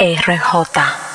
RJ.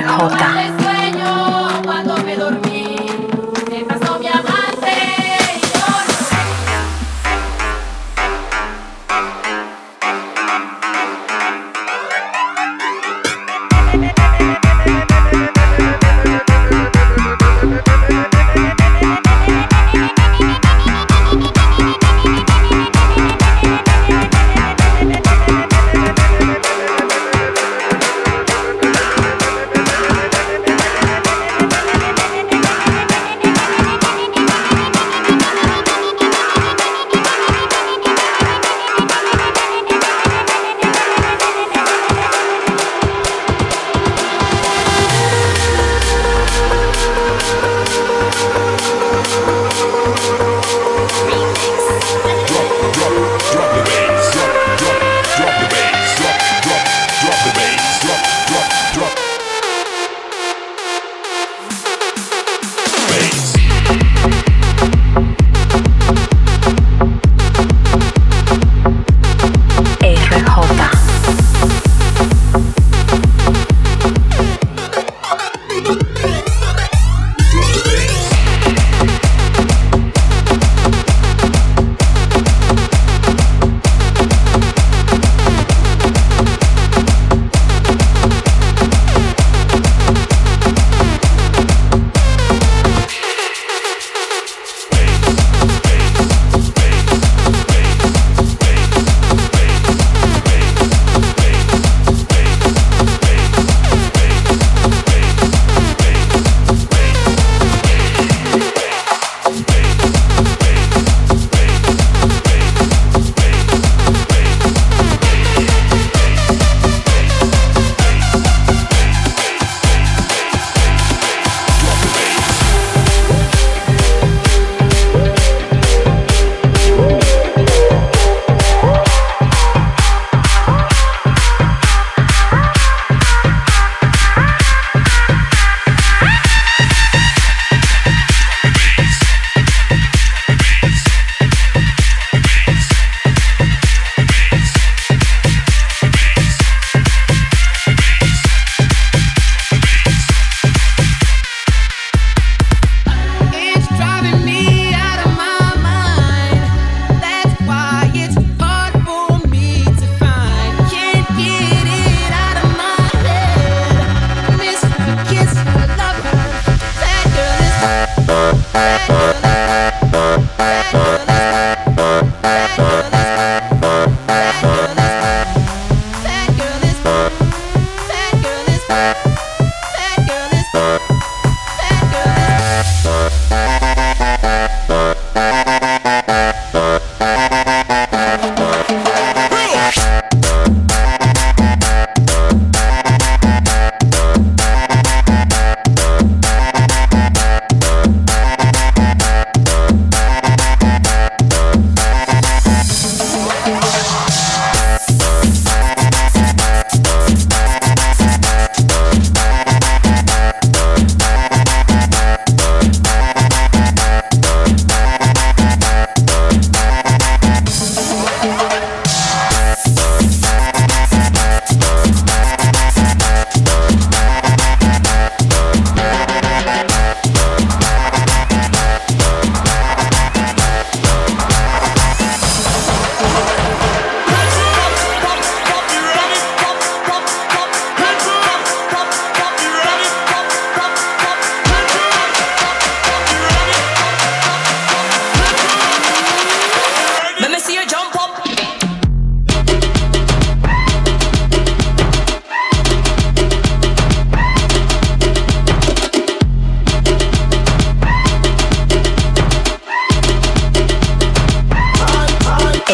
然后打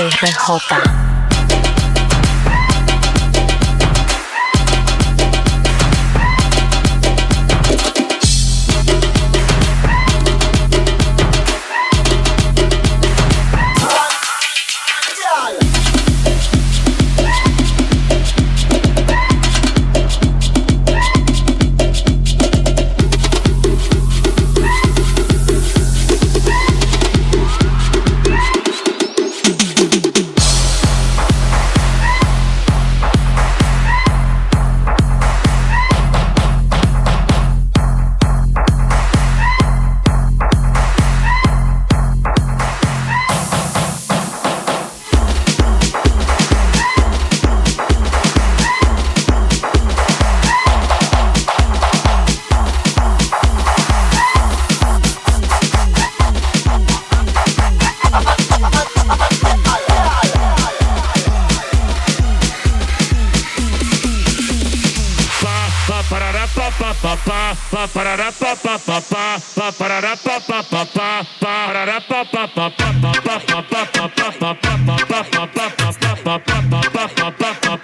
RJ.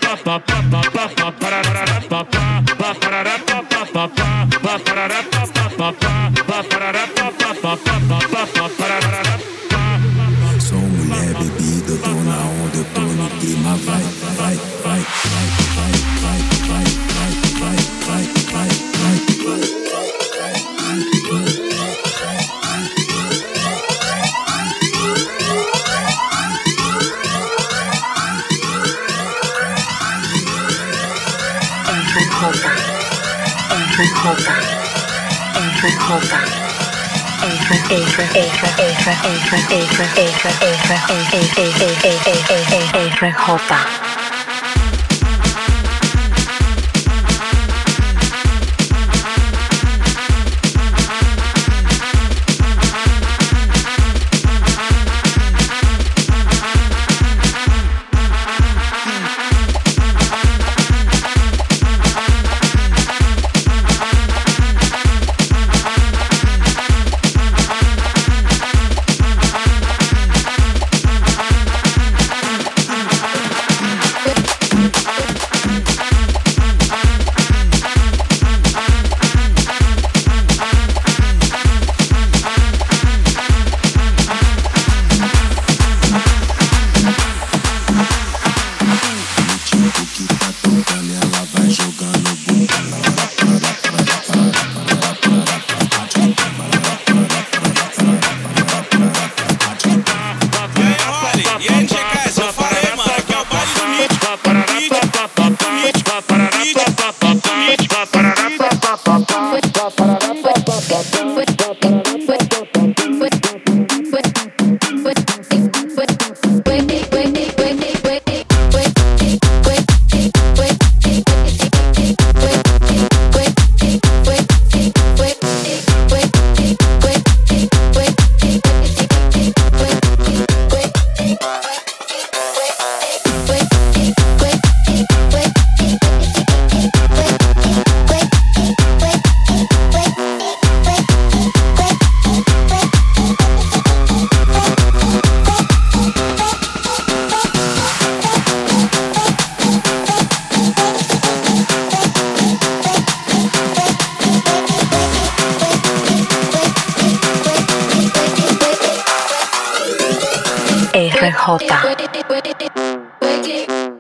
pa pa pa pa J. RJ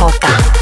Roca.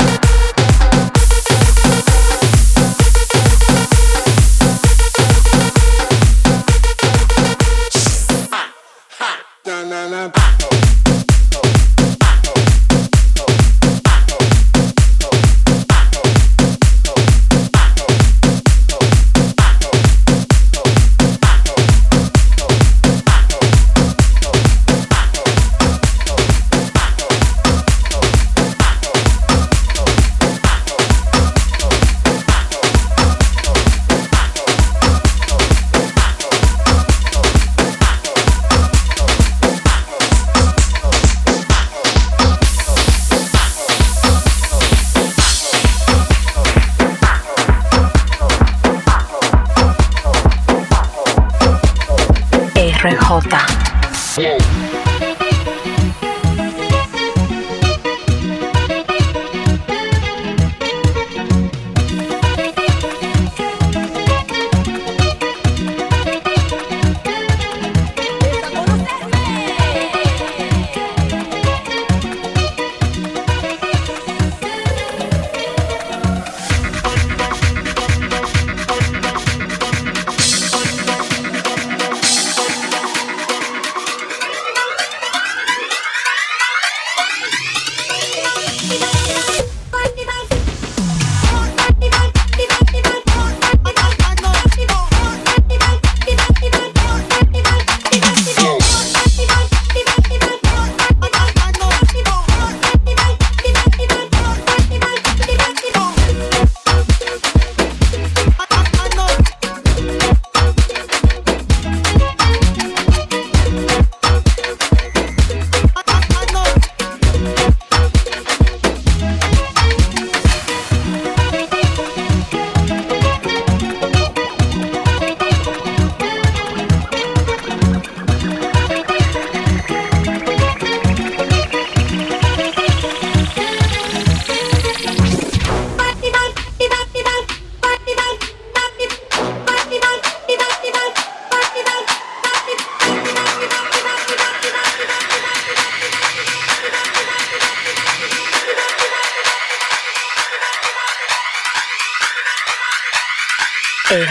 เอ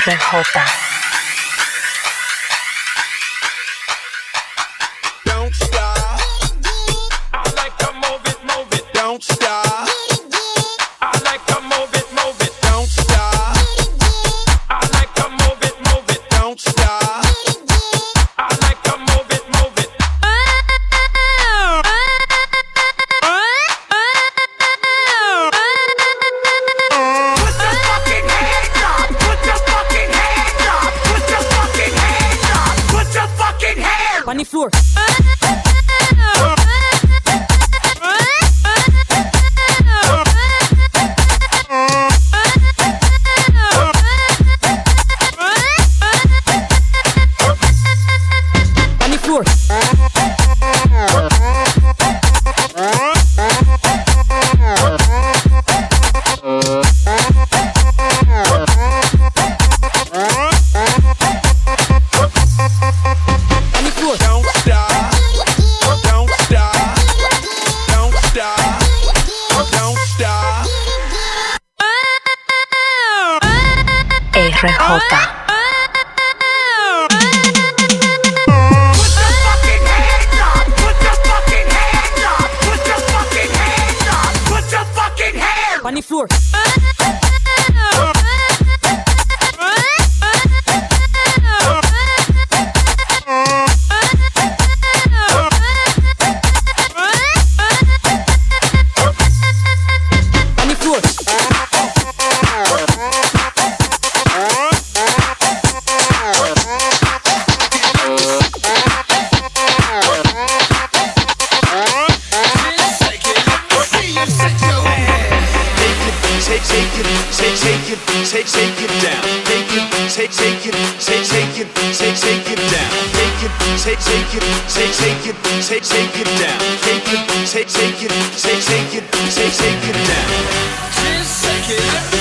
แบ it, take, take it down. Take it, take, take it, take, take it, take, take it down. Take it, take, take it, take, take it, take, take it down. Take it, take, take it, take, take it, take, take it down. Just take it.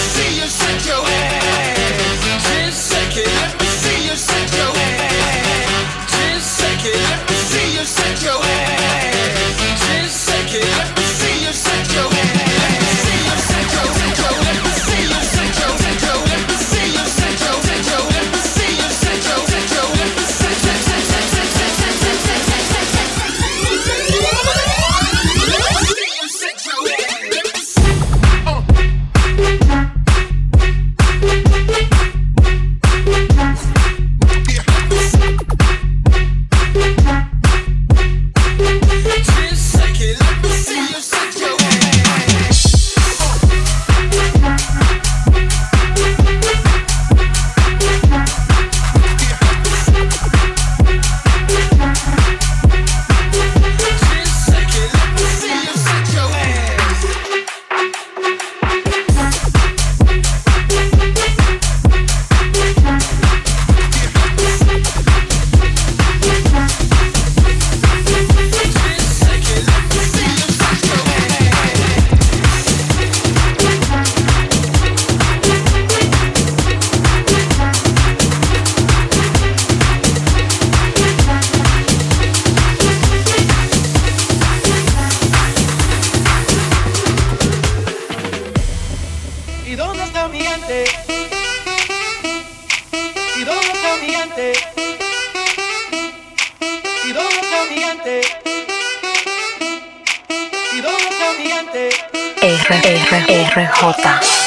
嘎